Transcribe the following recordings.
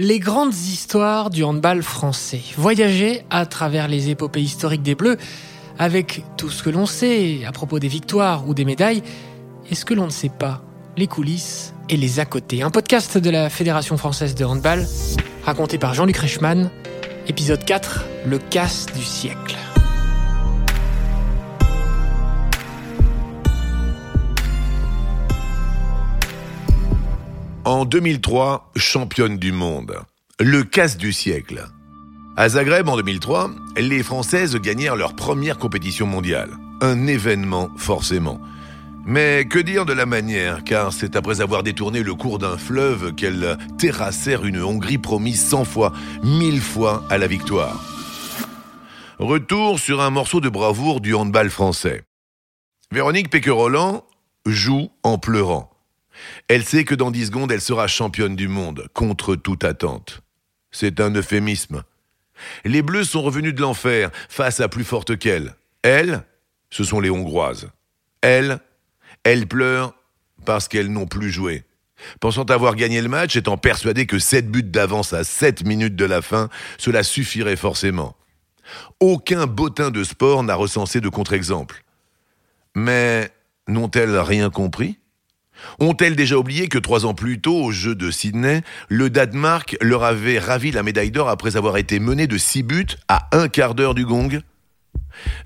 Les grandes histoires du handball français. Voyager à travers les épopées historiques des Bleus avec tout ce que l'on sait à propos des victoires ou des médailles et ce que l'on ne sait pas, les coulisses et les à côté? Un podcast de la Fédération française de handball raconté par Jean-Luc Reichmann. Épisode 4, le casse du siècle. En 2003, championne du monde. Le casse du siècle. À Zagreb en 2003, les Françaises gagnèrent leur première compétition mondiale. Un événement forcément. Mais que dire de la manière, car c'est après avoir détourné le cours d'un fleuve qu'elles terrassèrent une Hongrie promise cent fois, mille fois à la victoire. Retour sur un morceau de bravoure du handball français. Véronique Péquerolland joue en pleurant. Elle sait que dans 10 secondes, elle sera championne du monde, contre toute attente. C'est un euphémisme. Les Bleus sont revenus de l'enfer face à plus forte qu'elle. Elles, ce sont les Hongroises. Elles, elles pleurent parce qu'elles n'ont plus joué. Pensant avoir gagné le match, étant persuadées que 7 buts d'avance à 7 minutes de la fin, cela suffirait forcément. Aucun bottin de sport n'a recensé de contre-exemple. Mais n'ont-elles rien compris? Ont-elles déjà oublié que trois ans plus tôt, au jeu de Sydney, le Danemark leur avait ravi la médaille d'or après avoir été mené de six buts à un quart d'heure du gong?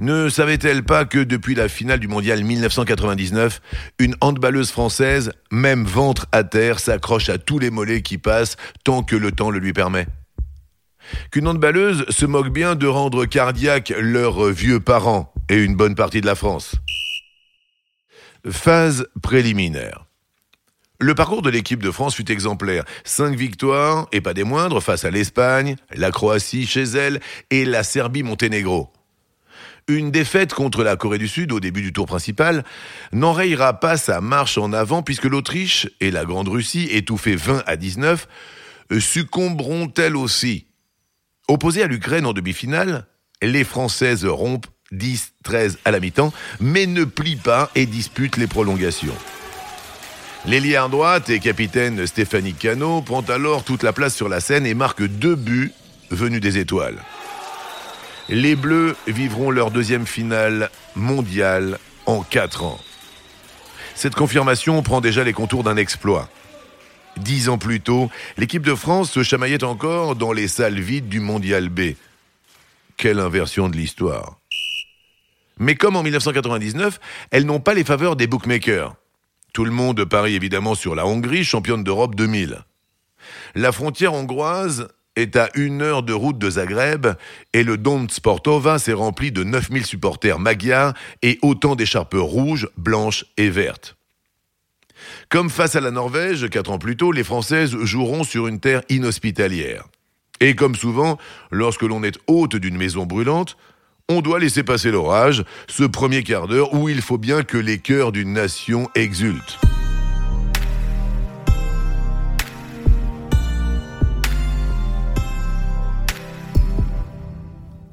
Ne savait-elle pas que depuis la finale du mondial 1999, une handballeuse française, même ventre à terre, s'accroche à tous les mollets qui passent tant que le temps le lui permet? Qu'une handballeuse se moque bien de rendre cardiaque leurs vieux parents et une bonne partie de la France Phase préliminaire. Le parcours de l'équipe de France fut exemplaire. Cinq victoires, et pas des moindres, face à l'Espagne, la Croatie chez elle et la Serbie-Monténégro. Une défaite contre la Corée du Sud au début du tour principal n'enrayera pas sa marche en avant puisque l'Autriche et la Grande Russie, étouffées 20 à 19, succomberont elles aussi. Opposées à l'Ukraine en demi-finale, les Françaises rompent 10-13 à la mi-temps, mais ne plie pas et dispute les prolongations. L'ailière droite et capitaine Stéphanie Cano prend alors toute la place sur la scène et marque deux buts venus des étoiles. Les Bleus vivront leur deuxième finale mondiale en quatre ans. Cette confirmation prend déjà les contours d'un exploit. Dix ans plus tôt, l'équipe de France se chamaillait encore dans les salles vides du Mondial B. Quelle inversion de l'histoire. Mais comme en 1999, elles n'ont pas les faveurs des bookmakers. Tout le monde parie évidemment sur la Hongrie, championne d'Europe 2000. La frontière hongroise est à une heure de route de Zagreb et le Don Sportova s'est rempli de 9000 supporters magyars et autant d'écharpes rouges, blanches et vertes. Comme face à la Norvège, quatre ans plus tôt, les Françaises joueront sur une terre inhospitalière. Et comme souvent, lorsque l'on est hôte d'une maison brûlante, on doit laisser passer l'orage, ce premier quart d'heure où il faut bien que les cœurs d'une nation exultent.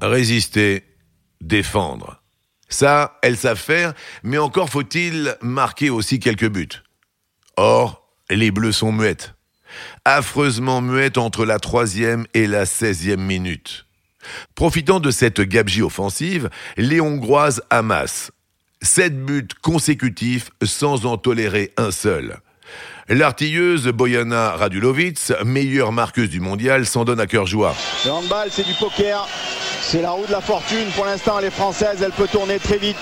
Résister, défendre. Ça, elles savent faire, mais encore faut-il marquer aussi quelques buts. Or, les Bleus sont muettes. Affreusement muettes entre la troisième et la seizième minute. Profitant de cette gabegie offensive, les Hongroises amassent sept buts consécutifs sans en tolérer un seul. L'artilleuse Boyana Radulovic, meilleure marqueuse du mondial, s'en donne à cœur joie. Le handball, c'est du poker. C'est la roue de la fortune. Pour l'instant, elle est française, elle peut tourner très vite.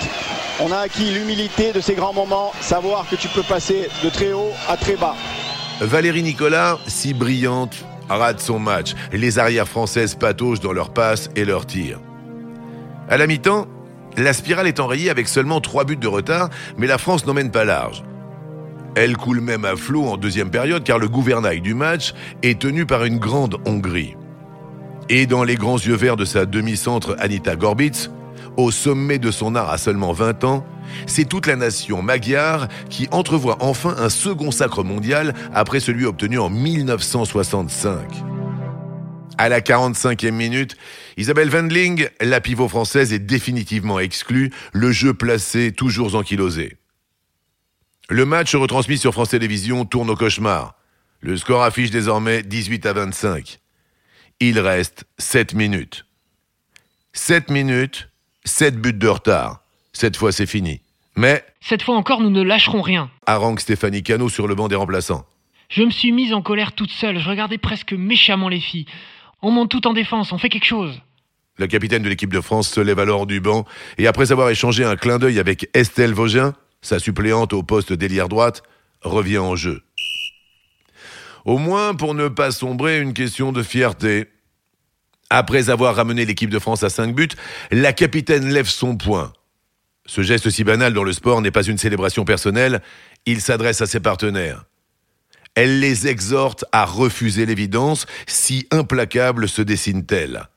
On a acquis l'humilité de ces grands moments, savoir que tu peux passer de très haut à très bas. Valérie Nicolas, si brillante, rate son match. Les arrières françaises pataugent dans leurs passes et leurs tirs. À la mi-temps, la spirale est enrayée avec seulement trois buts de retard, mais la France n'emmène pas large. Elle coule même à flot en deuxième période car le gouvernail du match est tenu par une grande Hongrie. Et dans les grands yeux verts de sa demi-centre Anita Gorbitz, au sommet de son art à seulement 20 ans, c'est toute la nation magyare qui entrevoit enfin un second sacre mondial après celui obtenu en 1965. À la 45e minute, Isabelle Wendling, la pivot française, est définitivement exclue, le jeu placé toujours ankylosé. Le match retransmis sur France Télévisions tourne au cauchemar. Le score affiche désormais 18 à 25. Il reste 7 minutes. 7 minutes, 7 buts de retard. Cette fois, c'est fini. Mais, Cette fois encore, nous ne lâcherons rien. harangue Stéphanie Cano sur le banc des remplaçants. Je me suis mise en colère toute seule, je regardais presque méchamment les filles. On monte tout en défense, on fait quelque chose. La capitaine de l'équipe de France se lève alors du banc et après avoir échangé un clin d'œil avec Estelle Vaugin, sa suppléante au poste d'ailière droite, revient en jeu. Au moins pour ne pas sombrer une question de fierté. Après avoir ramené l'équipe de France à 5 buts, la capitaine lève son poing. Ce geste si banal dans le sport n'est pas une célébration personnelle, il s'adresse à ses partenaires. Elle les exhorte à refuser l'évidence, si implacable se dessine-t-elle.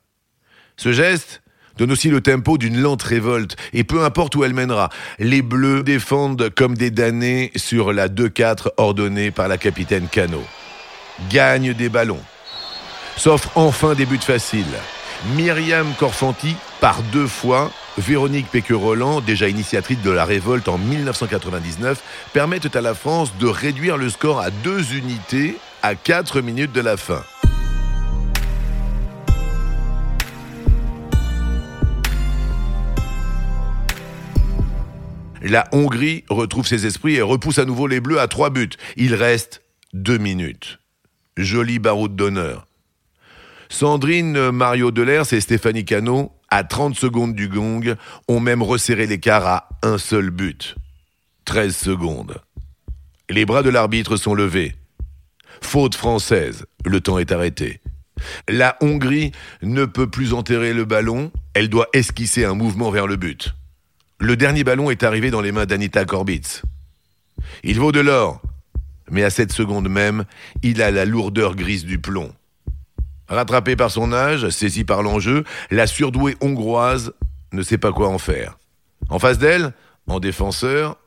Ce geste donne aussi le tempo d'une lente révolte, et peu importe où elle mènera, les Bleus défendent comme des damnés sur la 2-4 ordonnée par la capitaine Cano. Gagne des ballons. S'offre enfin des buts faciles. Myriam Corfanti, par deux fois, Véronique Péqueux-Roland, déjà initiatrice de la révolte en 1999, permettent à la France de réduire le score à deux unités à 4 minutes de la fin. La Hongrie retrouve ses esprits et repousse à nouveau les Bleus à trois buts. Il reste deux minutes. Joli baroud d'honneur. Sandrine Mario Delers et Stéphanie Cano, à 30 secondes du gong, ont même resserré l'écart à un seul but. 13 secondes. Les bras de l'arbitre sont levés. Faute française. Le temps est arrêté. La Hongrie ne peut plus enterrer le ballon. Elle doit esquisser un mouvement vers le but. Le dernier ballon est arrivé dans les mains d'Anita Korbitz. Il vaut de l'or, mais à cette seconde même, il a la lourdeur grise du plomb. Rattrapée par son âge, saisie par l'enjeu, la surdouée hongroise ne sait pas quoi en faire. En face d'elle, en défenseur,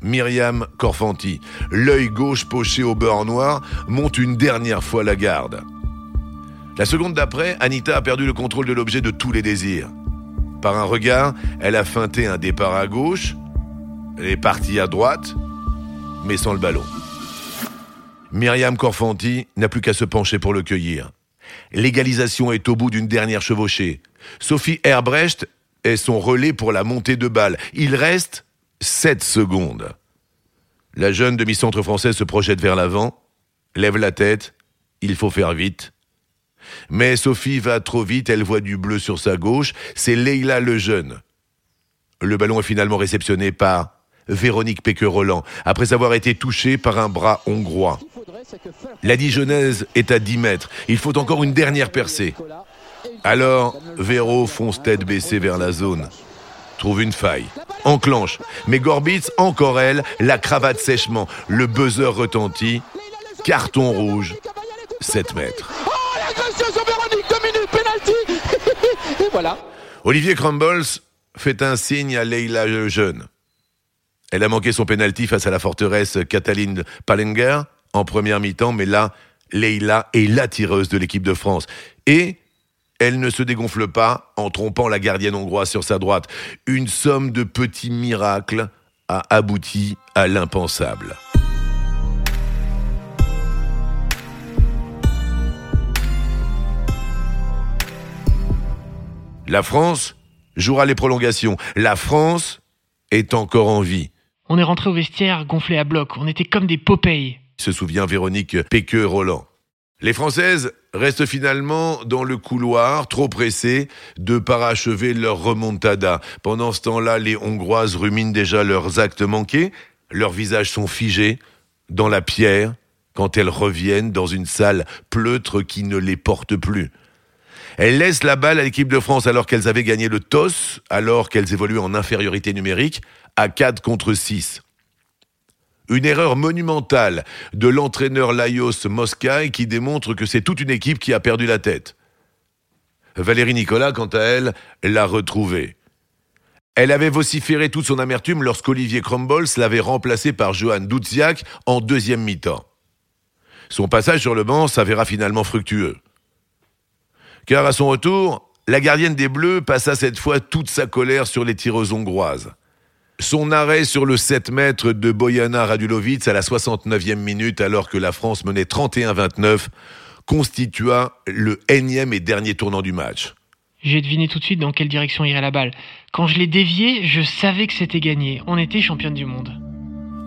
Myriam Corfanti, l'œil gauche poché au beurre noir, monte une dernière fois la garde. La seconde d'après, Anita a perdu le contrôle de l'objet de tous les désirs. Par un regard, elle a feinté un départ à gauche, elle est partie à droite, mais sans le ballon. Myriam Corfanti n'a plus qu'à se pencher pour le cueillir. L'égalisation est au bout d'une dernière chevauchée. Sophie Herbrecht est son relais pour la montée de balle. Il reste 7 secondes. La jeune demi-centre française se projette vers l'avant, lève la tête, il faut faire vite. Mais Sophie va trop vite, elle voit du bleu sur sa gauche, c'est Leila Lejeune. Le ballon est finalement réceptionné par Véronique Péqueux-Roland, après avoir été touchée par un bras hongrois. La Dijonnaise est à 10 mètres, il faut encore une dernière percée. Alors, Véro fonce tête baissée vers la zone. Trouve une faille. Enclenche. Mais Gorbitz, encore elle, la cravate sèchement. Le buzzer retentit. Carton rouge. 7 mètres. L'agression sur Véronique, deux minutes, penalty Et voilà. Olivier Crumbles fait un signe à Leila Lejeune. Elle a manqué son pénalty face à la forteresse Cataline Palenger en première mi-temps, mais là, Leila est la tireuse de l'équipe de France. Et elle ne se dégonfle pas en trompant la gardienne hongroise sur sa droite. Une somme de petits miracles a abouti à l'impensable. La France jouera les prolongations. La France est encore en vie. On est rentré au vestiaire gonflé à bloc, on était comme des Popeye. se souvient Véronique Péqueux-Roland. Les Françaises restent finalement dans le couloir, trop pressées de parachever leur remontada. Pendant ce temps-là, les Hongroises ruminent déjà leurs actes manqués. Leurs visages sont figés dans la pierre quand elles reviennent dans une salle pleutre qui ne les porte plus. Elles laissent la balle à l'équipe de France alors qu'elles avaient gagné le TOS, alors qu'elles évoluent en infériorité numérique, à 4 contre 6. Une erreur monumentale de l'entraîneur Laios Moscaï qui démontre que c'est toute une équipe qui a perdu la tête. Valérie Nicolas, quant à elle, l'a retrouvée. Elle avait vociféré toute son amertume lorsqu'Olivier Crumbles l'avait remplacé par Johan Dudziak en deuxième mi-temps. Son passage sur le banc s'avéra finalement fructueux. Car à son retour, la gardienne des Bleus passa cette fois toute sa colère sur les tireuses hongroises. Son arrêt sur le 7 mètres de Bojana Radulovic à la 69e minute alors que la France menait 31-29 constitua le énième et dernier tournant du match. J'ai deviné tout de suite dans quelle direction irait la balle. Quand je l'ai dévié, je savais que c'était gagné. On était championne du monde.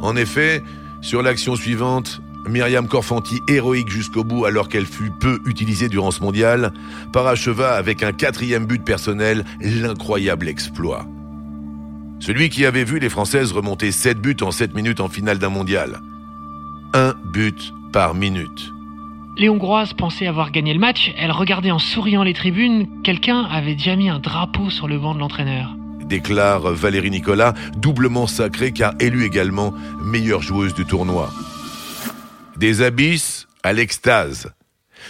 En effet, sur l'action suivante, Myriam Corfanti, héroïque jusqu'au bout alors qu'elle fut peu utilisée durant ce mondial, paracheva avec un quatrième but personnel l'incroyable exploit. Celui qui avait vu les Françaises remonter 7 buts en 7 minutes en finale d'un mondial. Un but par minute. Les Hongroises pensaient avoir gagné le match, elles regardaient en souriant les tribunes, quelqu'un avait déjà mis un drapeau sur le banc de l'entraîneur. Déclare Valérie Nicolas, doublement sacrée car élue également meilleure joueuse du tournoi. Des abysses à l'extase.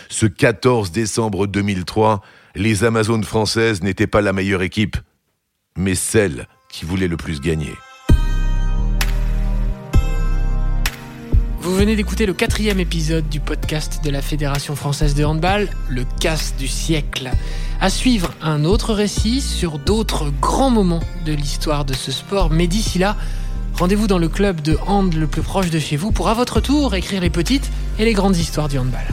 Ce 14 décembre 2003, les Amazones françaises n'étaient pas la meilleure équipe, mais celle voulait le plus gagner. Vous venez d'écouter le quatrième épisode du podcast de la Fédération française de handball, le casse du siècle. À suivre un autre récit sur d'autres grands moments de l'histoire de ce sport, mais d'ici là, rendez-vous dans le club de hand le plus proche de chez vous pour à votre tour écrire les petites et les grandes histoires du handball.